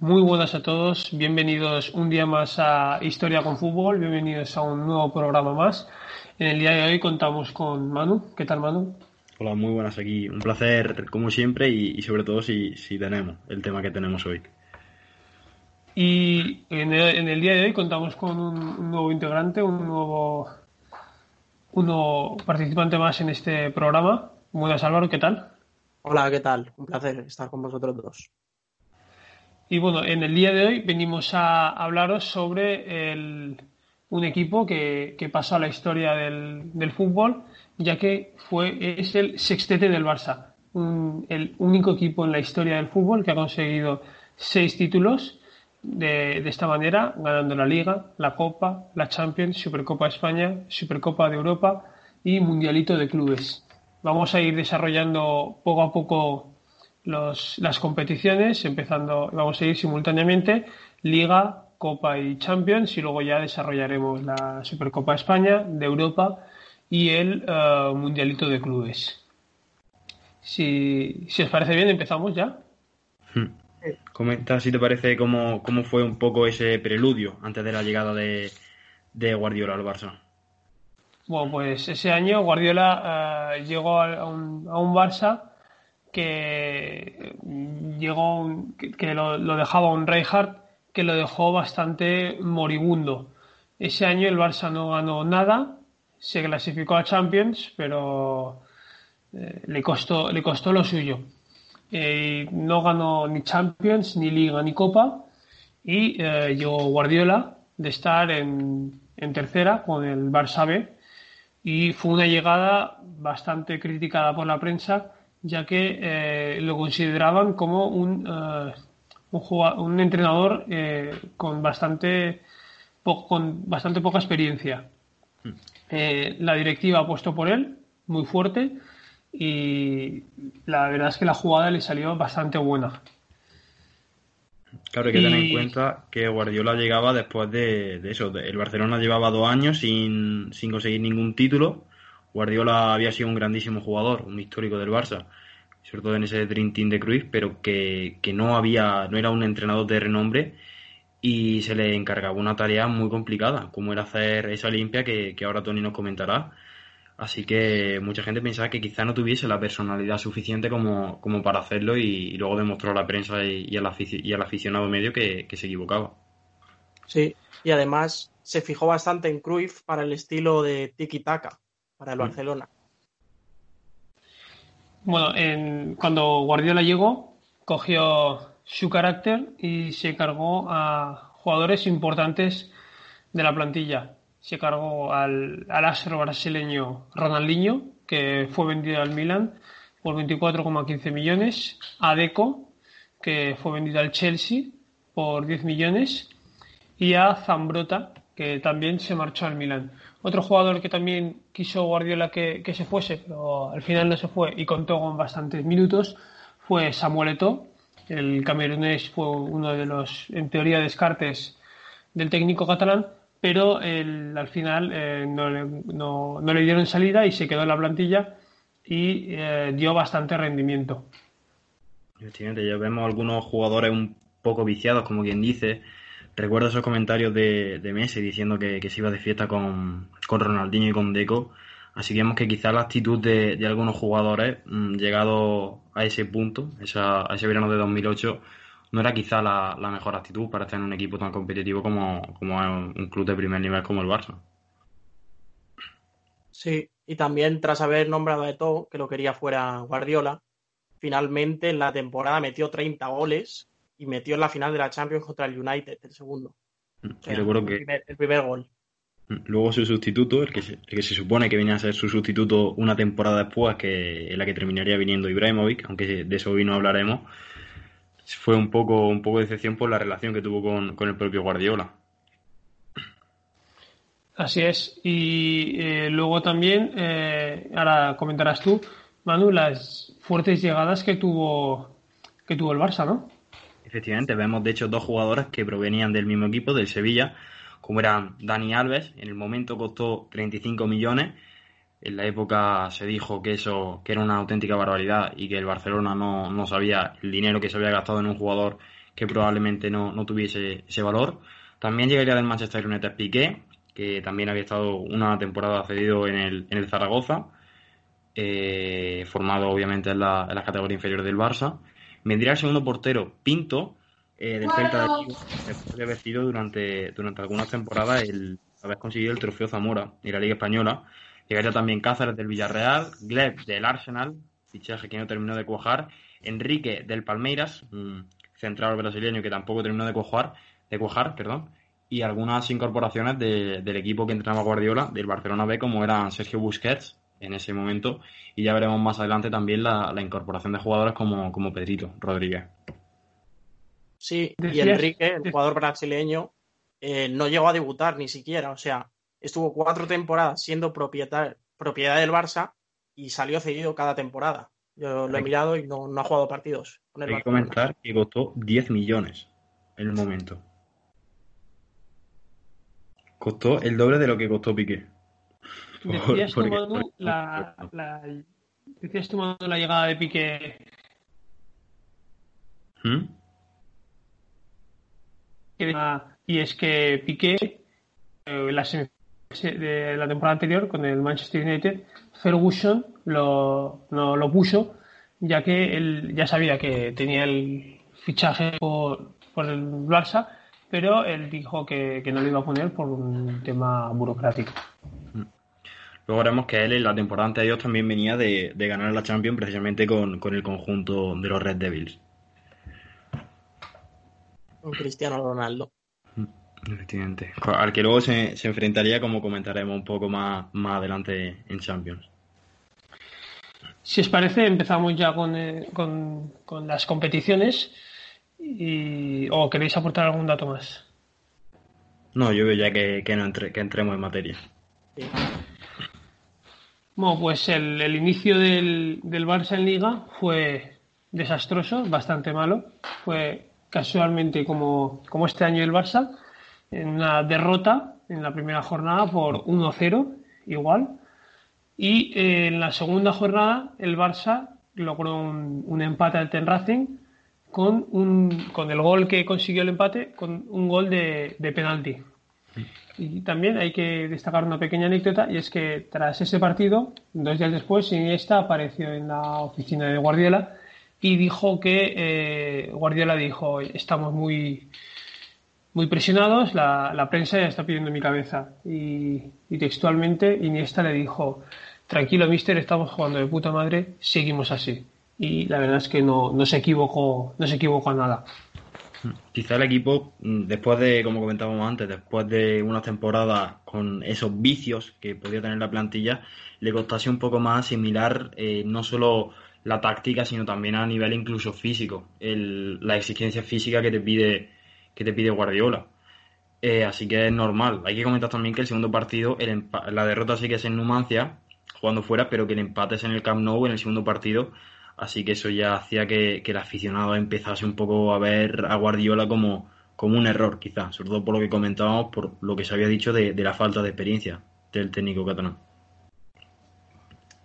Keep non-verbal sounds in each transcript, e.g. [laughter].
Muy buenas a todos, bienvenidos un día más a Historia con Fútbol, bienvenidos a un nuevo programa más. En el día de hoy contamos con Manu. ¿Qué tal, Manu? Hola, muy buenas aquí. Un placer, como siempre, y, sobre todo si, si, tenemos el tema que tenemos hoy. Y en el, día de hoy contamos con un, nuevo integrante, un nuevo, un participante más en este programa. Buenas, Álvaro, ¿qué tal? Hola, ¿qué tal? Un placer estar con vosotros dos. Y bueno, en el día de hoy venimos a hablaros sobre un equipo que, pasó a la historia del, fútbol, ya que fue, es el sextete del Barça, el único equipo en la historia del fútbol que ha conseguido seis títulos de, de, esta manera, ganando la Liga, la Copa, la Champions, Supercopa de España, Supercopa de Europa y Mundialito de Clubes. Vamos a ir desarrollando poco a poco las competiciones, empezando, vamos a ir simultáneamente Liga, Copa y Champions y luego ya desarrollaremos la Supercopa España, de Europa y el eh, Mundialito de Clubes. Si, si, os parece bien, empezamos ya. Hmm. Comenta si te parece cómo, cómo, fue un poco ese preludio antes de la llegada de, de Guardiola al Barça. Bueno, pues ese año Guardiola eh, llegó a un, a un Barça que llegó que, lo, dejaba un Reinhardt que lo dejó bastante moribundo. Ese año el Barça no ganó nada, se clasificó a Champions, pero eh, le, costó, le costó lo suyo. Eh, no ganó ni Champions, ni Liga, ni Copa, y eh, llegó Guardiola de estar en, en tercera con el Barça B, y fue una llegada bastante criticada por la prensa ya que eh, lo consideraban como un, eh, un, entrenador eh, con, bastante con bastante poca experiencia. Hmm. la directiva ha puesto por él, muy fuerte, y la verdad es que la jugada le salió bastante buena. Claro, hay que tener en cuenta que Guardiola llegaba después de, eso. el Barcelona llevaba dos años sin, sin conseguir ningún título Guardiola había sido un grandísimo jugador, un histórico del Barça, sobre todo en ese Dream Team de Cruz, pero que, no había, no era un entrenador de renombre y se le encargaba una tarea muy complicada, como era hacer esa limpia que, ahora Tony nos comentará. Así que mucha gente pensaba que quizá no tuviese la personalidad suficiente como, como para hacerlo y, luego demostró a la prensa y, al, y al aficionado medio que, que, se equivocaba. Sí, y además se fijó bastante en Cruyff para el estilo de tiki-taka para el mm. Barcelona. Bueno, en, cuando Guardiola llegó, cogió su carácter y se cargó a jugadores importantes de la plantilla. Se cargó al, al astro brasileño Ronaldinho, que fue vendido al Milan por 24,15 millones, a Deco, que fue vendido al Chelsea por 10 millones, y a Zambrota, que también se marchó al Milan. Otro jugador que también quiso Guardiola que, se fuese, pero al final no se fue y contó con bastantes minutos, fue Samuel Eto'o. El camerunés fue uno de los, en teoría, descartes del técnico catalán, pero al final eh, no, le, dieron salida y se quedó en la plantilla y eh, dio bastante rendimiento. Efectivamente, ya vemos algunos jugadores un poco viciados, como quien dice, Recuerdo esos comentarios de, Messi diciendo que, se iba de fiesta con, con, Ronaldinho y con Deco. Así que vemos que quizás la actitud de, algunos jugadores, mm, llegado a ese punto, a ese verano de 2008, no era quizá la, mejor actitud para estar en un equipo tan competitivo como, un club de primer nivel como el Barça. Sí, y también tras haber nombrado a todo que lo quería fuera Guardiola, finalmente en la temporada metió 30 goles y metió en la final de la Champions contra el United, el segundo. Mm, el, primer, el primer gol. Mm, luego su sustituto, el que, se, que se supone que venía a ser su sustituto una temporada después, que en la que terminaría viniendo Ibrahimovic, aunque de eso hoy no hablaremos, fue un poco, un poco de decepción por la relación que tuvo con, el propio Guardiola. Así es. Y eh, luego también, eh, ahora comentarás tú, Manu, las fuertes llegadas que tuvo, que tuvo el Barça, ¿no? Efectivamente, vemos de hecho dos jugadores que provenían del mismo equipo, del Sevilla, como eran Dani Alves, en el momento costó 35 millones, en la época se dijo que eso que era una auténtica barbaridad y que el Barcelona no, sabía el dinero que se había gastado en un jugador que probablemente no, no tuviese ese valor. También llegaría del Manchester United Piqué, que también había estado una temporada cedido en el, en el Zaragoza, eh, formado obviamente en la, en la categoría inferior del Barça. Vendría el segundo portero, Pinto, eh, del Celta de Vigo, después de sido durante, durante algunas temporadas el haber conseguido el trofeo Zamora y la Liga Española. Llegaría también Cáceres del Villarreal, Gleb del Arsenal, fichaje que no terminó de cuajar, Enrique del Palmeiras, central brasileño que tampoco terminó de cuajar, de cuajar perdón, y algunas incorporaciones del equipo que entrenaba Guardiola, del Barcelona B, como eran Sergio Busquets en ese momento, y ya veremos más adelante también la, incorporación de jugadores como, como Pedrito Rodríguez. Sí, y Enrique, el jugador brasileño, eh, no llegó a debutar ni siquiera, o sea, estuvo cuatro temporadas siendo propiedad, propiedad del Barça y salió cedido cada temporada. Yo lo he mirado y no, ha jugado partidos. Hay que comentar que costó 10 millones en el momento. Costó el doble de lo que costó Piqué. Decías, tú, la, la, la llegada de Piqué. ¿Mm? Y es que Piqué, eh, la de la temporada anterior con el Manchester United, Ferguson lo, no, lo puso, ya que él ya sabía que tenía el fichaje por, por el Barça, pero él dijo que, no lo iba a poner por un tema burocrático. Luego veremos que él en la temporada anterior también venía de, ganar la Champions precisamente con, con, el conjunto de los Red Devils. Con Cristiano Ronaldo. Efectivamente. Al que luego se, enfrentaría, como comentaremos un poco más, más adelante en Champions. Si os parece, empezamos ya con, eh, con, las competiciones. Y, ¿O queréis aportar algún dato más? No, yo veo ya que, que, no que entremos en materia. Bueno, pues el, inicio del, del Barça en Liga fue desastroso, bastante malo. Fue casualmente como, como este año el Barça en una derrota en la primera jornada por 1-0, igual. Y eh, en la segunda jornada el Barça logró un, empate al Ten Racing con, un, con el gol que consiguió el empate, con un gol de, de penalti. Y también hay que destacar una pequeña anécdota y es que tras ese partido, dos días después, Iniesta apareció en la oficina de Guardiola y dijo que eh, Guardiola dijo estamos muy muy presionados, la, prensa ya está pidiendo mi cabeza. Y, textualmente Iniesta le dijo, tranquilo, mister, estamos jugando de puta madre, seguimos así. Y la verdad es que no, no se equivocó, no se equivocó a nada. Quizá el equipo, mm, después de, como comentábamos antes, después de una temporada con esos vicios que podía tener la plantilla, le costase un poco más asimilar eh, no solo la táctica, sino también a nivel incluso físico, la exigencia física que te pide que te pide Guardiola. Eh, así que es normal. Hay que comentar también que el segundo partido, la derrota sí que es en Numancia, jugando fuera, pero que el empate es en el Camp Nou en el segundo partido. Así que eso ya hacía que, el aficionado empezase un poco a ver a Guardiola como, como un error, quizás, sobre todo por lo que comentábamos, por lo que se había dicho de, la falta de experiencia del técnico catalán.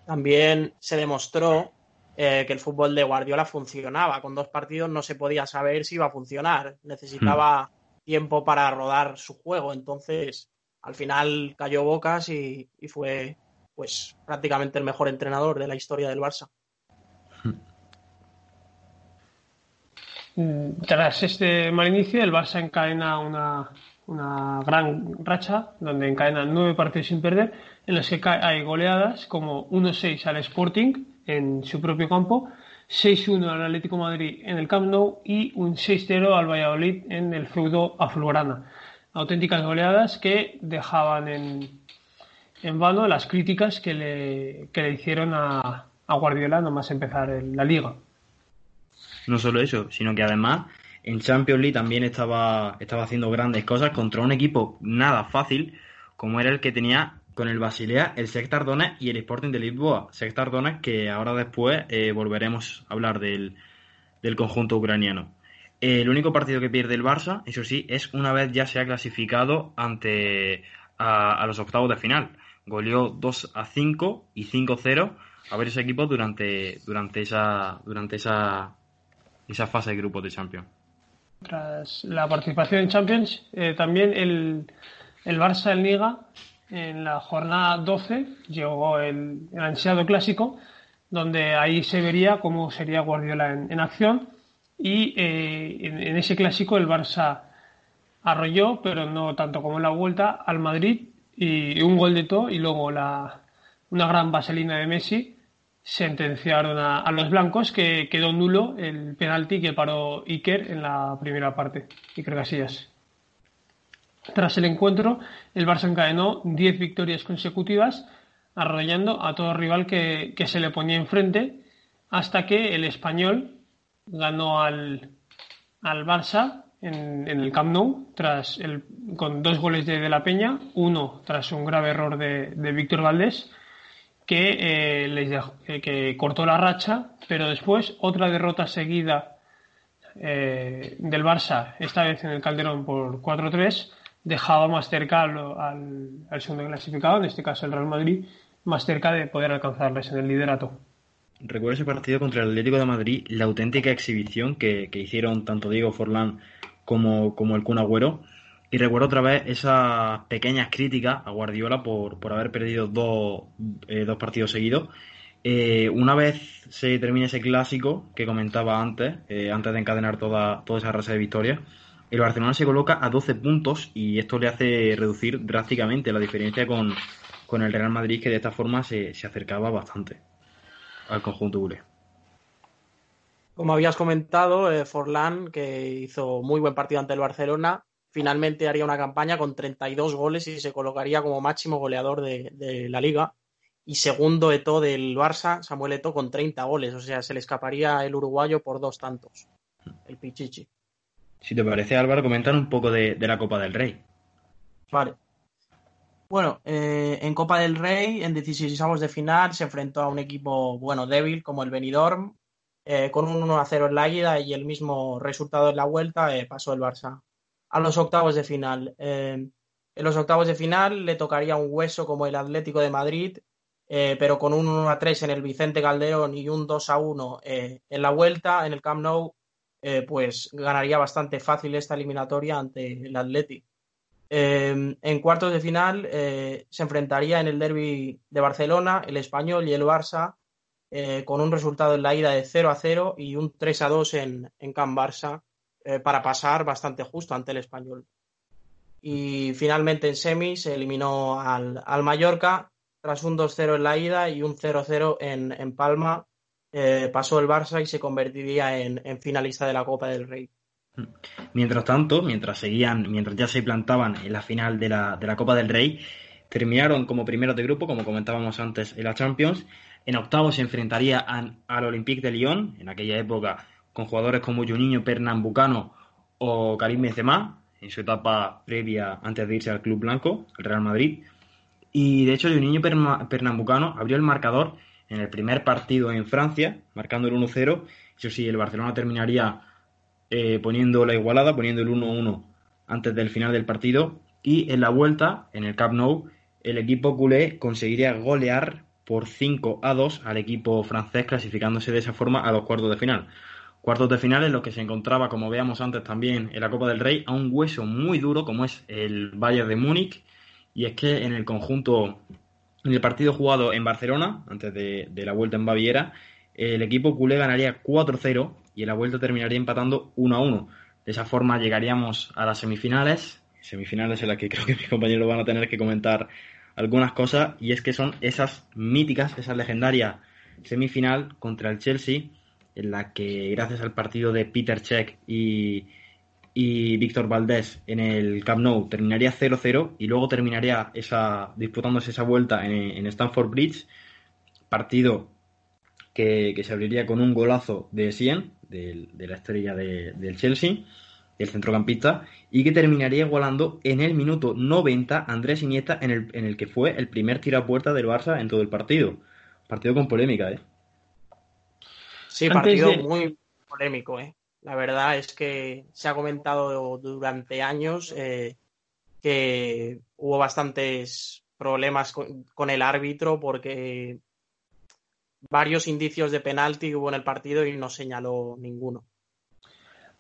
También se demostró eh, que el fútbol de Guardiola funcionaba. Con dos partidos no se podía saber si iba a funcionar. Necesitaba hmm. tiempo para rodar su juego. Entonces, al final cayó bocas y, fue pues prácticamente el mejor entrenador de la historia del Barça. Hmm. Tras este mal inicio, el Barça encadena una, una gran racha donde encadena nueve partidos sin perder, en los que hay goleadas como 1-6 al Sporting, en su propio campo, 6-1 al Atlético Madrid en el Camp Nou y un 6-0 al Valladolid en el feudo Aflorana. Auténticas goleadas que dejaban en, en vano las críticas que le, que le hicieron a, a Guardiola nomás empezar la liga. No solo eso, sino que además en Champions League también estaba, estaba haciendo grandes cosas contra un equipo nada fácil como era el que tenía con el Basilea, el Sectar Donetsk y el Sporting de Lisboa. Sectar Donetsk que ahora después eh, volveremos a hablar del, conjunto ucraniano. el único partido que pierde el Barça, eso sí, es una vez ya se ha clasificado ante a, los octavos de final. Goleó 2 a 5 y 5-0 a ver ese equipo durante, durante esa durante esa, esa fase de grupos de Champions. tras la participación en Champions, eh, también el, el Barça en Liga, en la jornada 12, llegó el, el ansiado clásico, donde ahí se vería cómo sería Guardiola en, acción. Y eh, en, ese clásico el Barça arrolló, pero no tanto como en la vuelta, al Madrid y un gol de todo y luego la, una gran vaselina de Messi sentenciaron a, los blancos que quedó nulo el penalti que paró Iker en la primera parte, Iker Casillas. Tras el encuentro, el Barça encadenó 10 victorias consecutivas, arrollando a todo rival que, se le ponía enfrente, hasta que el español ganó al, al Barça en, el Camp Nou tras el, con dos goles de, de, la Peña, uno tras un grave error de, de Víctor Valdés que, eh, les eh, que cortó la racha, pero después otra derrota seguida eh, del Barça, esta vez en el Calderón por 4-3, dejaba más cerca al, al, segundo clasificado, en este caso el Real Madrid, más cerca de poder alcanzarles en el liderato. Recuerdo ese partido contra el Atlético de Madrid, la auténtica exhibición que, que hicieron tanto Diego Forlán como, como el Kun Agüero y recuerdo otra vez esas pequeñas críticas a Guardiola por, haber perdido dos, eh, dos partidos seguidos. Eh, una vez se termine ese clásico que comentaba antes, eh, antes de encadenar toda, toda esa raza de victorias, el Barcelona se coloca a 12 puntos y esto le hace reducir drásticamente la diferencia con, el Real Madrid, que de esta forma se, se acercaba bastante al conjunto culé. Como habías comentado, Forlán, que hizo muy buen partido ante el Barcelona, finalmente haría una campaña con 32 goles y se colocaría como máximo goleador de, la liga. Y segundo Eto del Barça, Samuel Eto con 30 goles. O sea, se le escaparía el uruguayo por dos tantos, el Pichichi. Si te parece, Álvaro, comentar un poco de, la Copa del Rey. Vale. Bueno, eh, en Copa del Rey, en 16 de final, se enfrentó a un equipo, bueno, débil como el Benidorm, eh, con un 1 0 en la ida y el mismo resultado en la vuelta eh, pasó el Barça a los octavos de final. Eh, en los octavos de final le tocaría un hueso como el Atlético de Madrid, eh, pero con un 1 a 3 en el Vicente Calderón y un 2 a 1 eh, en la vuelta, en el Camp Nou, pues ganaría bastante fácil esta eliminatoria ante el Atlético. en cuartos de final se enfrentaría en el derby de Barcelona el Español y el Barça con un resultado en la ida de 0 a 0 y un 3 a 2 en, en Camp Barça eh, para pasar bastante justo ante el español. Y finalmente en semis se eliminó al, Mallorca tras un 2-0 en la ida y un 0-0 en, Palma. Eh, pasó el Barça y se convertiría en, finalista de la Copa del Rey. Mientras tanto, mientras seguían, mientras ya se plantaban en la final de la, de la Copa del Rey, terminaron como primeros de grupo, como comentábamos antes en la Champions. En octavos se enfrentaría al Olympique de Lyon, en aquella época con jugadores como Juninho Pernambucano o Karim Benzema en su etapa previa antes de irse al club blanco, el Real Madrid. Y de hecho Juninho Pernambucano abrió el marcador en el primer partido en Francia, marcando el 1-0. Eso sí, el Barcelona terminaría eh, poniendo la igualada, poniendo el 1-1 antes del final del partido. Y en la vuelta, en el Camp Nou, el equipo culé conseguiría golear por 5 a 2 al equipo francés, clasificándose de esa forma a los cuartos de final. Cuartos de final en los que se encontraba, como veamos antes también en la Copa del Rey, a un hueso muy duro como es el Bayern de Múnich. Y es que en el conjunto, en el partido jugado en Barcelona, antes de, la vuelta en Baviera, el equipo culé ganaría 4-0 y en la vuelta terminaría empatando 1-1. De esa forma llegaríamos a las semifinales, semifinales en las que [laughs] creo que mis compañeros van a tener que comentar algunas cosas, y es que son esas míticas, esas legendarias semifinal contra el Chelsea en la que gracias al partido de Peter Cech y, Víctor Valdés en el Camp Nou terminaría 0-0 y luego terminaría esa, disputándose esa vuelta en, Stamford Bridge, partido que, se abriría con un golazo de Sien, de, la estrella del Chelsea, el centrocampista, y que terminaría igualando en el minuto 90 Andrés Iniesta en el, en el que fue el primer tiro a puerta del Barça en todo el partido. Partido con polémica, ¿eh? Sí, partido muy polémico, ¿eh? La verdad es que se ha comentado durante años eh, que hubo bastantes problemas con, el árbitro porque varios indicios de penalti hubo en el partido y no señaló ninguno.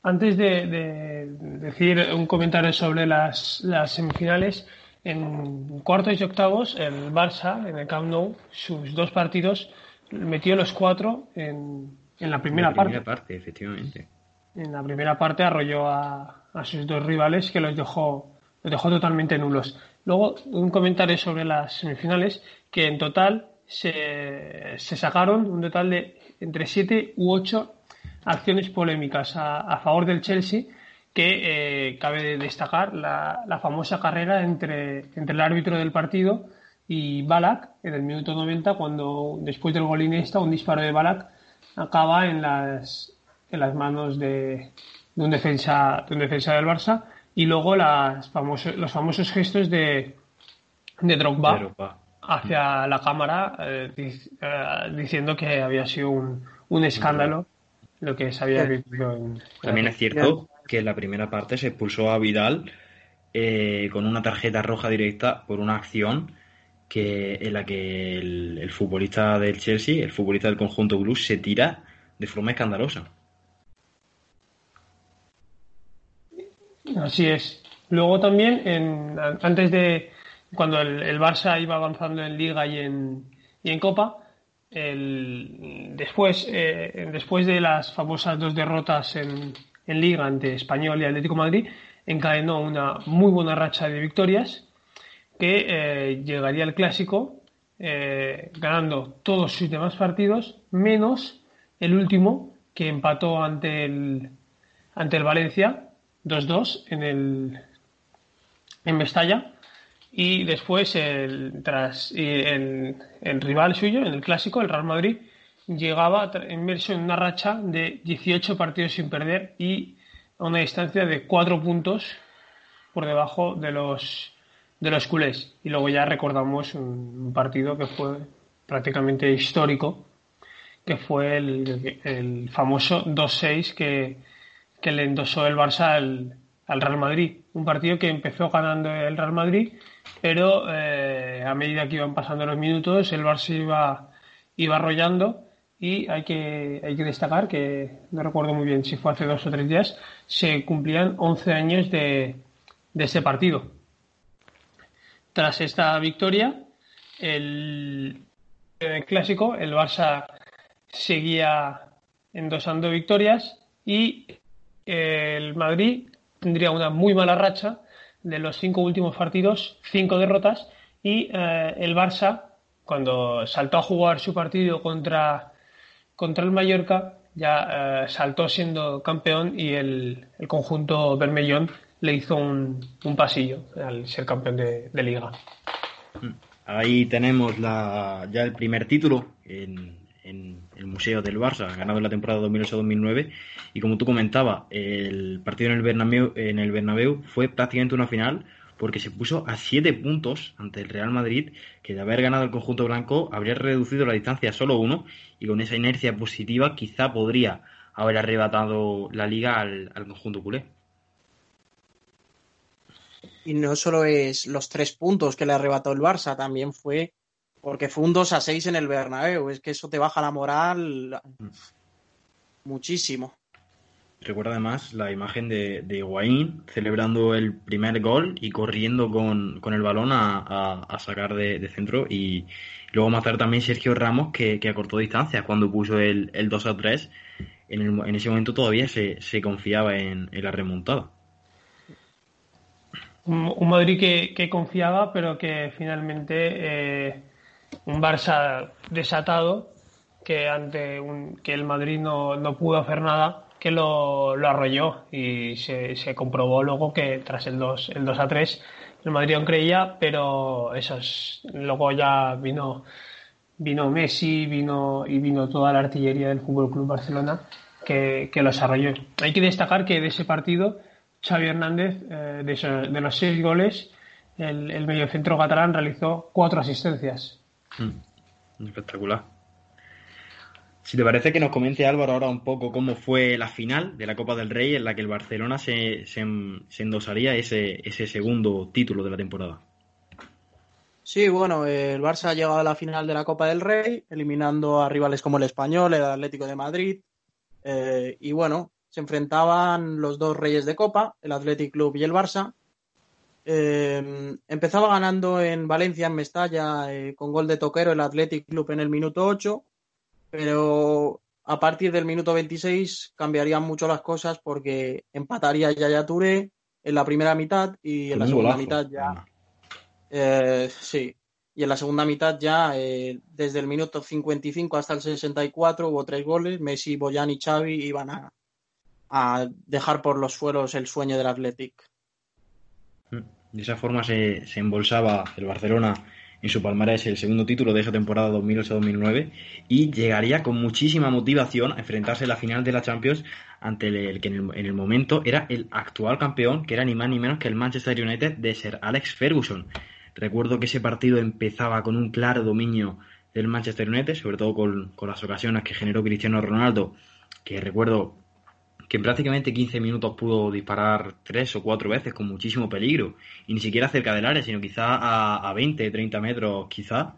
antes de, decir un comentario sobre las, las, semifinales, en cuartos y octavos, el Barça, en el Camp Nou, sus dos partidos, metió los cuatro en, en la primera, la primera parte. efectivamente. En la primera parte arrolló a, a sus dos rivales que los dejó, los dejó totalmente nulos. Luego, un comentario sobre las semifinales, que en total se, se sacaron un total de entre siete u ocho acciones polémicas a, favor del Chelsea que eh, cabe destacar la, la, famosa carrera entre, entre el árbitro del partido y Balak en el minuto 90 cuando después del gol iniesta un disparo de Balak acaba en las, en las manos de, de, un defensa, de un defensa del Barça. Y luego las famosos, los famosos gestos de, de Drogba, hacia la cámara eh, eh, diciendo que había sido un, un escándalo lo que se había vivido También es cierto que en la primera parte se expulsó a Vidal eh, con una tarjeta roja directa por una acción que en la que el, futbolista del Chelsea, el futbolista del conjunto Blues, se tira de forma escandalosa. Así es. Luego también, antes de cuando el, Barça iba avanzando en Liga y en, y en Copa, después, eh, después de las famosas dos derrotas en, en, Liga ante Español y Atlético Madrid, encadenó una muy buena racha de victorias que eh, llegaría al clásico eh, ganando todos sus demás partidos, menos el último que empató ante el, ante el Valencia 2-2 en el en Mestalla. Y después, el, tras el, el, rival suyo, en el clásico, el Real Madrid, llegaba inmerso en una racha de 18 partidos sin perder y a una distancia de 4 puntos por debajo de los, de los culés. Y luego ya recordamos un, partido que fue prácticamente histórico, que fue el, el famoso 2-6 que, que le endosó el Barça al, al Real Madrid. Un partido que empezó ganando el Real Madrid pero eh, a medida que iban pasando los minutos el Barça iba, iba arrollando y hay que, hay que destacar que, no recuerdo muy bien si fue hace dos o tres días, se cumplían 11 años de, de ese partido. Tras esta victoria, el, clásico, el Barça seguía endosando victorias y el Madrid tendría una muy mala racha de los cinco últimos partidos, cinco derrotas, y eh, el Barça, cuando saltó a jugar su partido contra, contra el Mallorca, ya eh, saltó siendo campeón y el, el, conjunto Bermellón le hizo un, un, pasillo al ser campeón de, liga. Ahí tenemos la, ya el primer título en, el Museo del Barça, ganado en la temporada 2008-2009. Y como tú comentabas, el partido en el, Bernabéu, en el Bernabéu fue prácticamente una final porque se puso a siete puntos ante el Real Madrid, que de haber ganado el conjunto blanco habría reducido la distancia a solo uno y con esa inercia positiva quizá podría haber arrebatado la liga al, al conjunto culé. Y no solo es los tres puntos que le arrebató el Barça, también fue porque fue un 2 a 6 en el Bernabéu. Es que eso te baja la moral muchísimo. Recuerda además la imagen de, de celebrando el primer gol y corriendo con, el balón a, sacar de, centro. Y luego matar también Sergio Ramos, que, acortó distancias cuando puso el, 2 a 3. En, ese momento todavía se, confiaba en, la remontada. Un, Madrid que, confiaba, pero que finalmente eh, un Barça desatado que ante un, que el Madrid no, no pudo hacer nada, que lo, lo arrolló y se, se, comprobó luego que tras el 2, el 2 a 3 el Madrid aún creía, pero esos, luego ya vino, vino Messi vino, y vino toda la artillería del Fútbol Club Barcelona que, que los arrolló. Hay que destacar que de ese partido Xavi Hernández, eh, de, de, los seis goles, el, el mediocentro catalán realizó cuatro asistencias. Mm. Espectacular. Si te parece que nos comente Álvaro ahora un poco cómo fue la final de la Copa del Rey en la que el Barcelona se, se, endosaría ese, ese segundo título de la temporada. Sí, bueno, el Barça ha llegado a la final de la Copa del Rey, eliminando a rivales como el Español, el Atlético de Madrid. Eh, y bueno, se enfrentaban los dos reyes de Copa, el Athletic Club y el Barça. Eh, empezaba ganando en Valencia, en Mestalla, eh, con gol de toquero el Athletic Club en el minuto 8, pero a partir del minuto 26 cambiarían mucho las cosas porque empataría Yaya Touré en la primera mitad y en la segunda mitad ya. Eh, sí, y en la segunda mitad ya, eh, desde el minuto 55 hasta el 64, hubo tres goles. Messi, Boyan y Xavi iban a, a dejar por los suelos el sueño del Athletic. De esa forma se, se embolsaba el Barcelona en su palmarés el segundo título de esa temporada 2008-2009 y llegaría con muchísima motivación a enfrentarse en la final de la Champions ante el, que en el, momento era el actual campeón, que era ni más ni menos que el Manchester United de ser Alex Ferguson. Recuerdo que ese partido empezaba con un claro dominio del Manchester United, sobre todo con, con las ocasiones que generó Cristiano Ronaldo, que recuerdo que en prácticamente 15 minutos pudo disparar tres o cuatro veces con muchísimo peligro, y ni siquiera cerca del área, sino quizá a, a 20, 30 metros quizá,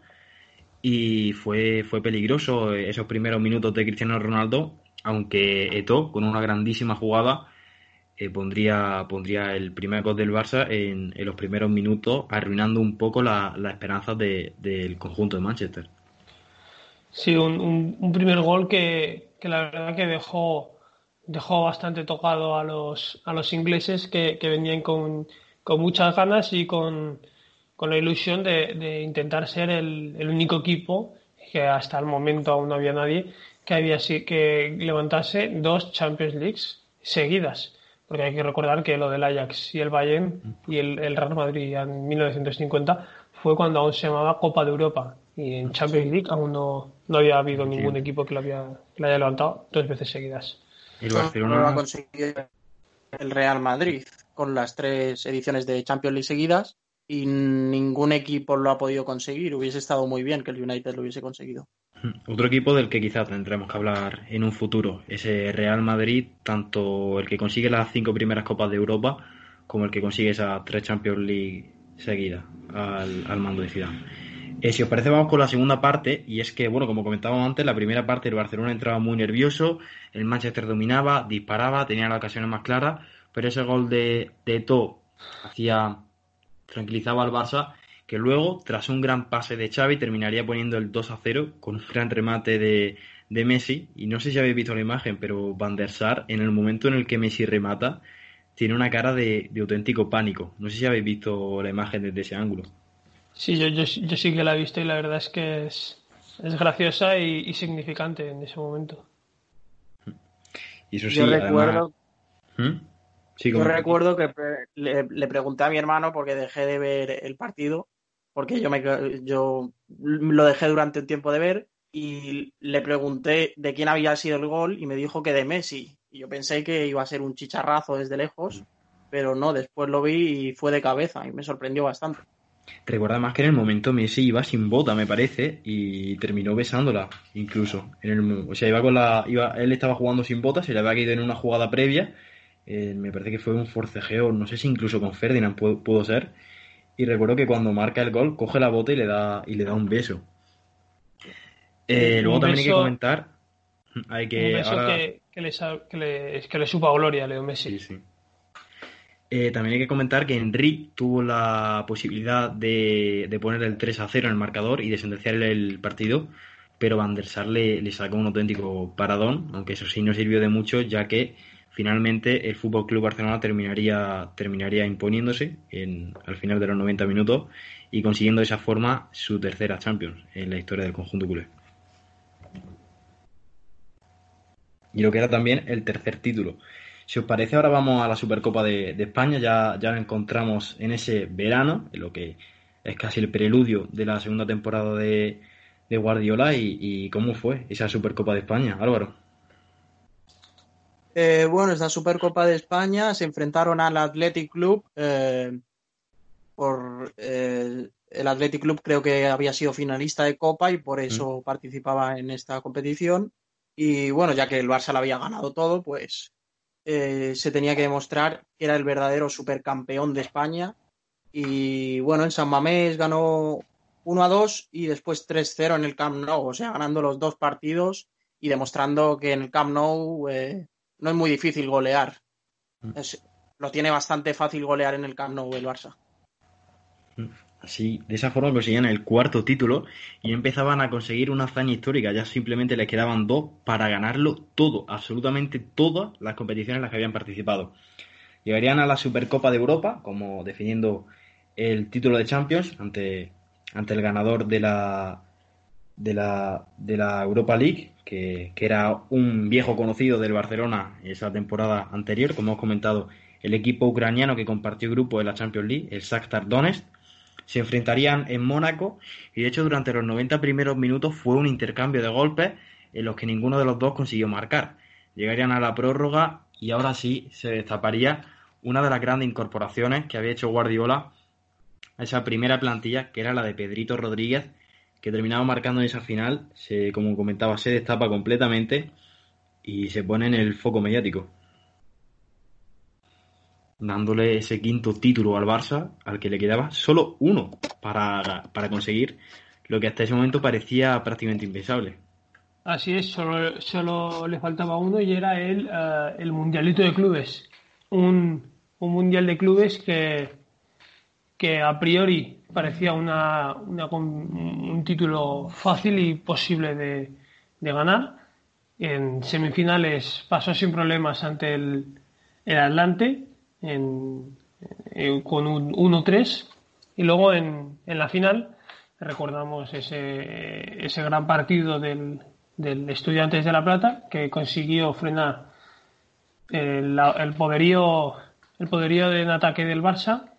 y fue, fue peligroso esos primeros minutos de Cristiano Ronaldo, aunque Eto, con una grandísima jugada, eh, pondría, pondría el primer gol del Barça en, los primeros minutos, arruinando un poco las la esperanzas del conjunto de Manchester. Sí, un, primer gol que, la verdad que dejó, dejó bastante tocado a los, a los ingleses que, venían con, muchas ganas y con, la ilusión de, intentar ser el, el, único equipo, que hasta el momento aún no había nadie, que, había, que levantase dos Champions Leagues seguidas. Porque hay que recordar que lo del Ajax y el Bayern y el, Real Madrid en 1950 fue cuando aún se llamaba Copa de Europa. Y en Champions League aún no, no había habido ningún equipo que lo, había, haya levantado dos veces seguidas. El Barcelona lo ha conseguido el Real Madrid con las tres ediciones de Champions League seguidas y ningún equipo lo ha podido conseguir. Hubiese estado muy bien que el United lo hubiese conseguido. [laughs] Otro equipo del que quizás tendremos que hablar en un futuro, ese Real Madrid, tanto el que consigue las cinco primeras Copas de Europa como el que consigue esas tres Champions League seguidas al, mando de Zidane. Eh, si os parece, vamos con la segunda parte, y es que, bueno, como comentábamos antes, la primera parte el Barcelona entraba muy nervioso, el Manchester dominaba, disparaba, tenía las ocasiones más claras, pero ese gol de, de To hacía, tranquilizaba al Barça que luego, tras un gran pase de Xavi, terminaría poniendo el 2 a 0 con un gran remate de, Messi. Y no sé si habéis visto la imagen, pero Van der Sar, en el momento en el que Messi remata, tiene una cara de, auténtico pánico. No sé si habéis visto la imagen desde ese ángulo. Sí, yo, yo, sí que la he visto y la verdad es que es, es graciosa y, significante en ese momento. Y eso sí, yo recuerdo... ¿Mm? yo recuerdo que le, le, pregunté a mi hermano porque dejé de ver el partido porque yo, me, yo lo dejé durante un tiempo de ver y le pregunté de quién había sido el gol y me dijo que de Messi. Y yo pensé que iba a ser un chicharrazo desde lejos, pero no, después lo vi y fue de cabeza y me sorprendió bastante. Recuerda más que en el momento Messi iba sin bota, me parece, y terminó besándola, incluso. En el, o sea, iba con la, iba, él estaba jugando sin bota, se le había caído en una jugada previa. Eh, me parece que fue un forcejeo, no sé si incluso con Ferdinand pudo ser y recuerdo que cuando marca el gol, coge la bota y le da, y le da un beso. Eh, luego también hay que comentar. Hay que, un beso que, le, que, le, supa gloria a Leo Messi. Eh, también hay que comentar que Henry tuvo la posibilidad de, de, poner el 3 a 0 en el marcador y de sentenciar el partido, pero Van der Sar le, le sacó un auténtico paradón, aunque eso sí no sirvió de mucho, ya que finalmente el Fútbol Club Barcelona terminaría, terminaría imponiéndose en, al final de los 90 minutos y consiguiendo de esa forma su tercera Champions en la historia del conjunto culé. Y lo que era también el tercer título. Si os parece, ahora vamos a la Supercopa de, España. Ya, ya la encontramos en ese verano, en lo que es casi el preludio de la segunda temporada de, Guardiola. Y, y, cómo fue esa Supercopa de España, Álvaro? Eh, bueno, esta Supercopa de España se enfrentaron al Athletic Club. Eh, por eh, el Athletic Club creo que había sido finalista de Copa y por eso mm. participaba en esta competición. Y bueno, ya que el Barça lo había ganado todo, pues se tenía que demostrar que era el verdadero supercampeón de España. Y bueno, en San Mamés ganó 1 a 2 y después 3-0 en el Camp Nou, o sea, ganando los dos partidos y demostrando que en el Camp Nou no es muy difícil golear. Mm. lo tiene bastante fácil golear en el Camp Nou el Barça. Mm. Así, de esa forma conseguían el cuarto título y empezaban a conseguir una hazaña histórica. Ya simplemente les quedaban dos para ganarlo todo, absolutamente todas las competiciones en las que habían participado. Llegarían a la Supercopa de Europa, como definiendo el título de Champions ante, ante el ganador de la, de la, de la Europa League, que, que era un viejo conocido del Barcelona esa temporada anterior, como hemos comentado, el equipo ucraniano que compartió grupo en la Champions League, el Shakhtar Donetsk se enfrentarían en Mónaco. Y de hecho durante los 90 primeros minutos fue un intercambio de golpes en los que ninguno de los dos consiguió marcar. Llegarían a la prórroga y ahora sí se destaparía una de las grandes incorporaciones que había hecho Guardiola a esa primera plantilla que era la de Pedrito Rodríguez que terminaba marcando en esa final, se, como comentaba, se destapa completamente y se pone en el foco mediático dándole ese quinto título al Barça, al que le quedaba solo uno para, conseguir lo que hasta ese momento parecía prácticamente impensable. Así es, solo, solo le faltaba uno y era el, eh, el Mundialito de Clubes. Un, Mundial de Clubes que, que a priori parecía una, un título fácil y posible de, de ganar. En semifinales pasó sin problemas ante el, el Atlante en, eh, con un 1-3 y luego en, en, la final recordamos ese, ese gran partido del, del Estudiantes de La Plata que consiguió frenar el, el poderío el poderío en ataque del Barça.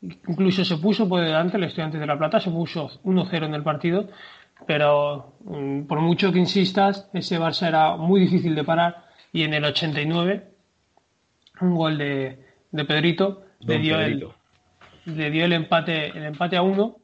Incluso se puso por delante el Estudiantes de La Plata se puso 1-0 en el partido pero mm, por mucho que insistas ese Barça era muy difícil de parar y en el 89 un gol de, de Pedrito le dio, El, le dio el empate, el empate a uno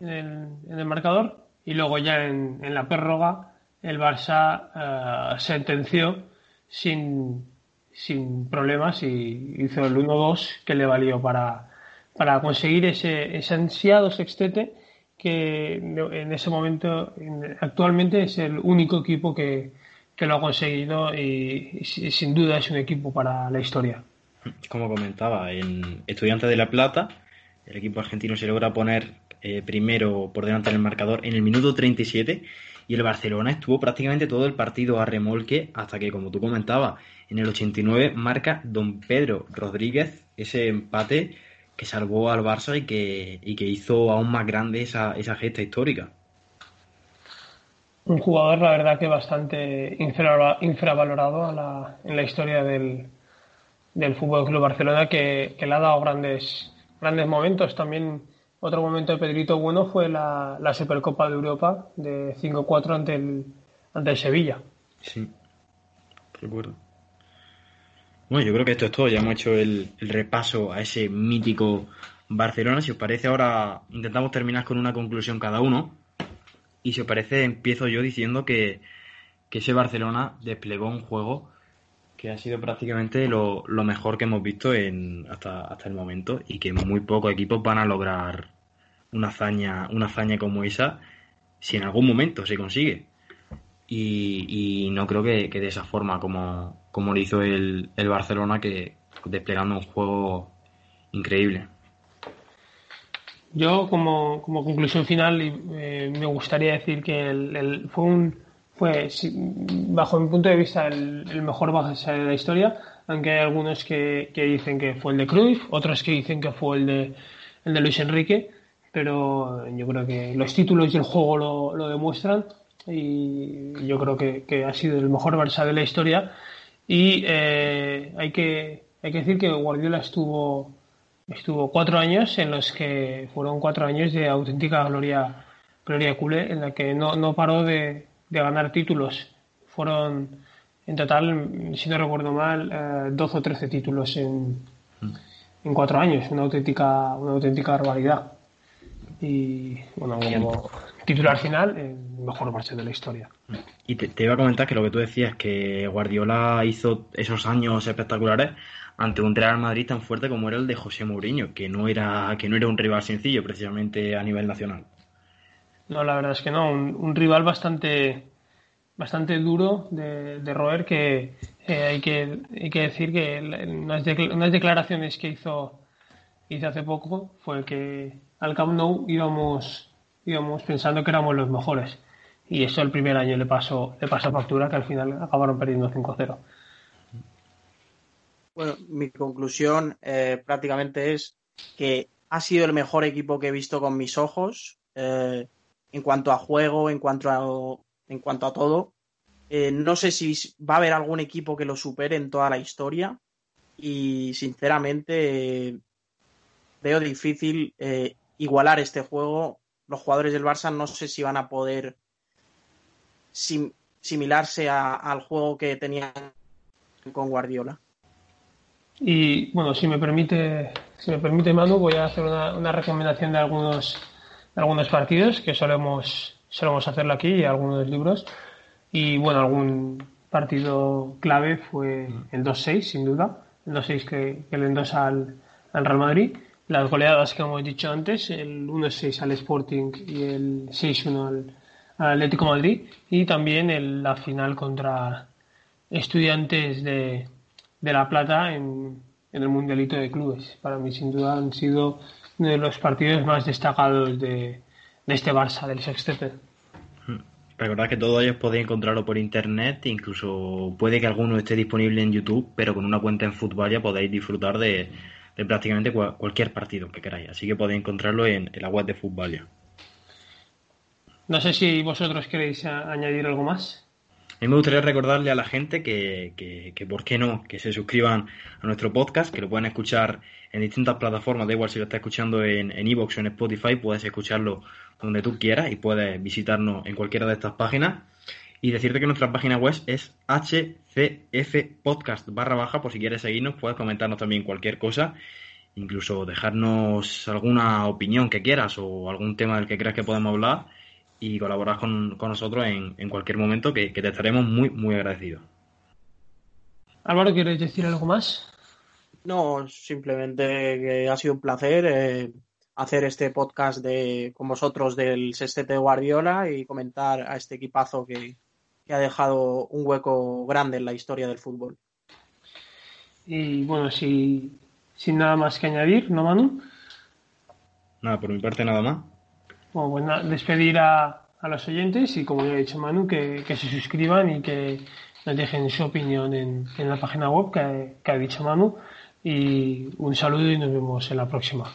en el, marcador y luego ya en, en la prórroga el Barça uh, sentenció sin, sin problemas y hizo el 1-2 que le valió para, para conseguir ese, ese ansiado sextete que en ese momento actualmente es el único equipo que, que lo ha conseguido y, y sin duda es un equipo para la historia como comentaba, en Estudiantes de La Plata, el equipo argentino se logra poner eh, primero por delante del marcador en el minuto 37 y el Barcelona estuvo prácticamente todo el partido a remolque hasta que, como tú comentabas, en el 89 marca don Pedro Rodríguez ese empate que salvó al Barça y que, y que hizo aún más grande esa, esa gesta histórica. Un jugador, la verdad, que bastante infravalorado en la historia del, del Fútbol Club Barcelona que, le ha dado grandes, grandes momentos. También otro momento de Pedrito bueno fue la, la Supercopa de Europa de 5-4 ante el, ante el Sevilla. Sí, recuerdo. Bueno, yo creo que esto es todo. Ya hemos hecho el, repaso a ese mítico Barcelona. Si os parece, ahora intentamos terminar con una conclusión cada uno. Y si os parece, empiezo yo diciendo que, que ese Barcelona desplegó un juego que ha sido prácticamente lo, mejor que hemos visto en, hasta, hasta el momento y que muy pocos equipos van a lograr una hazaña, una hazaña como esa si en algún momento se consigue. Y, no creo que, de esa forma como, como lo hizo el, el Barcelona, que desplegando un juego increíble. Yo, como, como conclusión final, eh, me gustaría decir que el, fue un, fue, bajo mi punto de vista, el, mejor base de la historia, aunque hay algunos que, dicen que fue el de Cruyff, otros que dicen que fue el de, el de Luis Enrique, pero yo creo que los títulos y el juego lo, lo demuestran y yo creo que, ha sido el mejor Barça de la historia. Y eh, hay, que, hay que decir que Guardiola estuvo, estuvo cuatro años en los que fueron cuatro años de auténtica gloria, gloria culé, en la que no, no paró de, de ganar títulos. Fueron en total, si no recuerdo mal, eh, 12 o 13 títulos en, en cuatro años. Una auténtica, una auténtica barbaridad. Y bueno, como titular final, el mejor marcha de la historia. Y te, iba a comentar que lo que tú decías, que Guardiola hizo esos años espectaculares ante un Real Madrid tan fuerte como era el de José Mourinho, que no era, que no era un rival sencillo precisamente a nivel nacional. No, la verdad es que no. Un, rival bastante, bastante duro de, roer que, eh, hay que hay que decir que unas, unas declaraciones que hizo hizo hace poco fue que al Camp Nou íbamos íbamos pensando que éramos los mejores. Y eso el primer año le pasó le pasó factura que al final acabaron perdiendo 5-0 bueno mi conclusión eh, prácticamente es que ha sido el mejor equipo que he visto con mis ojos. Eh, en cuanto a juego en cuanto a en cuanto a todo eh, no sé si va a haber algún equipo que lo supere en toda la historia y sinceramente veo difícil eh, igualar este juego. Los jugadores del Barça no sé si van a poder similarse al juego que tenían con Guardiola. Y bueno, si me permite, si me permite Manu, voy a hacer una, recomendación de algunos, algunos partidos que solemos, solemos hacerlo aquí y algunos libros. Y bueno, algún partido clave fue el 2-6, sin duda. El 2-6 que, que, le endosa al, al, Real Madrid. Las goleadas que hemos dicho antes, el 1-6 al Sporting y el 6-1 al, Atlético Madrid. Y también el, la final contra Estudiantes de, de La Plata en, en, el Mundialito de Clubes. Para mí, sin duda, han sido de los partidos más destacados de, de este Barça, del Sextete. Recordad que todos ellos podéis encontrarlo por internet, incluso puede que alguno esté disponible en YouTube, pero con una cuenta en Fútbol ya podéis disfrutar de, prácticamente cualquier partido que queráis. Así que podéis encontrarlo en, la web de Fútbol No sé si vosotros queréis añadir algo más. A mí me gustaría recordarle a la gente que, que, que, ¿por qué no? Que se suscriban a nuestro podcast, que lo pueden escuchar en distintas plataformas, da igual si lo está escuchando en Evox o en Spotify, puedes escucharlo donde tú quieras y puedes visitarnos en cualquiera de estas páginas. Y decirte que nuestra página web es hcfpodcast barra baja, por si quieres seguirnos, puedes comentarnos también cualquier cosa, incluso dejarnos alguna opinión que quieras o algún tema del que creas que podemos hablar y colaborar con, nosotros en, en, cualquier momento, que, te estaremos muy, muy agradecidos. Álvaro, ¿quieres decir algo más? No, simplemente que ha sido un placer. Eh, hacer este podcast de, con vosotros del sextete de Guardiola y comentar a este equipazo que, ha dejado un hueco grande en la historia del fútbol. Y bueno, si, sin nada más que añadir, ¿no, Manu? Nada, por mi parte nada más. Bueno, pues despedir a, los oyentes y como ya ha dicho Manu, que, se suscriban y que nos dejen su opinión en, la página web que, que ha dicho Manu. Y un saludo y nos vemos en la próxima.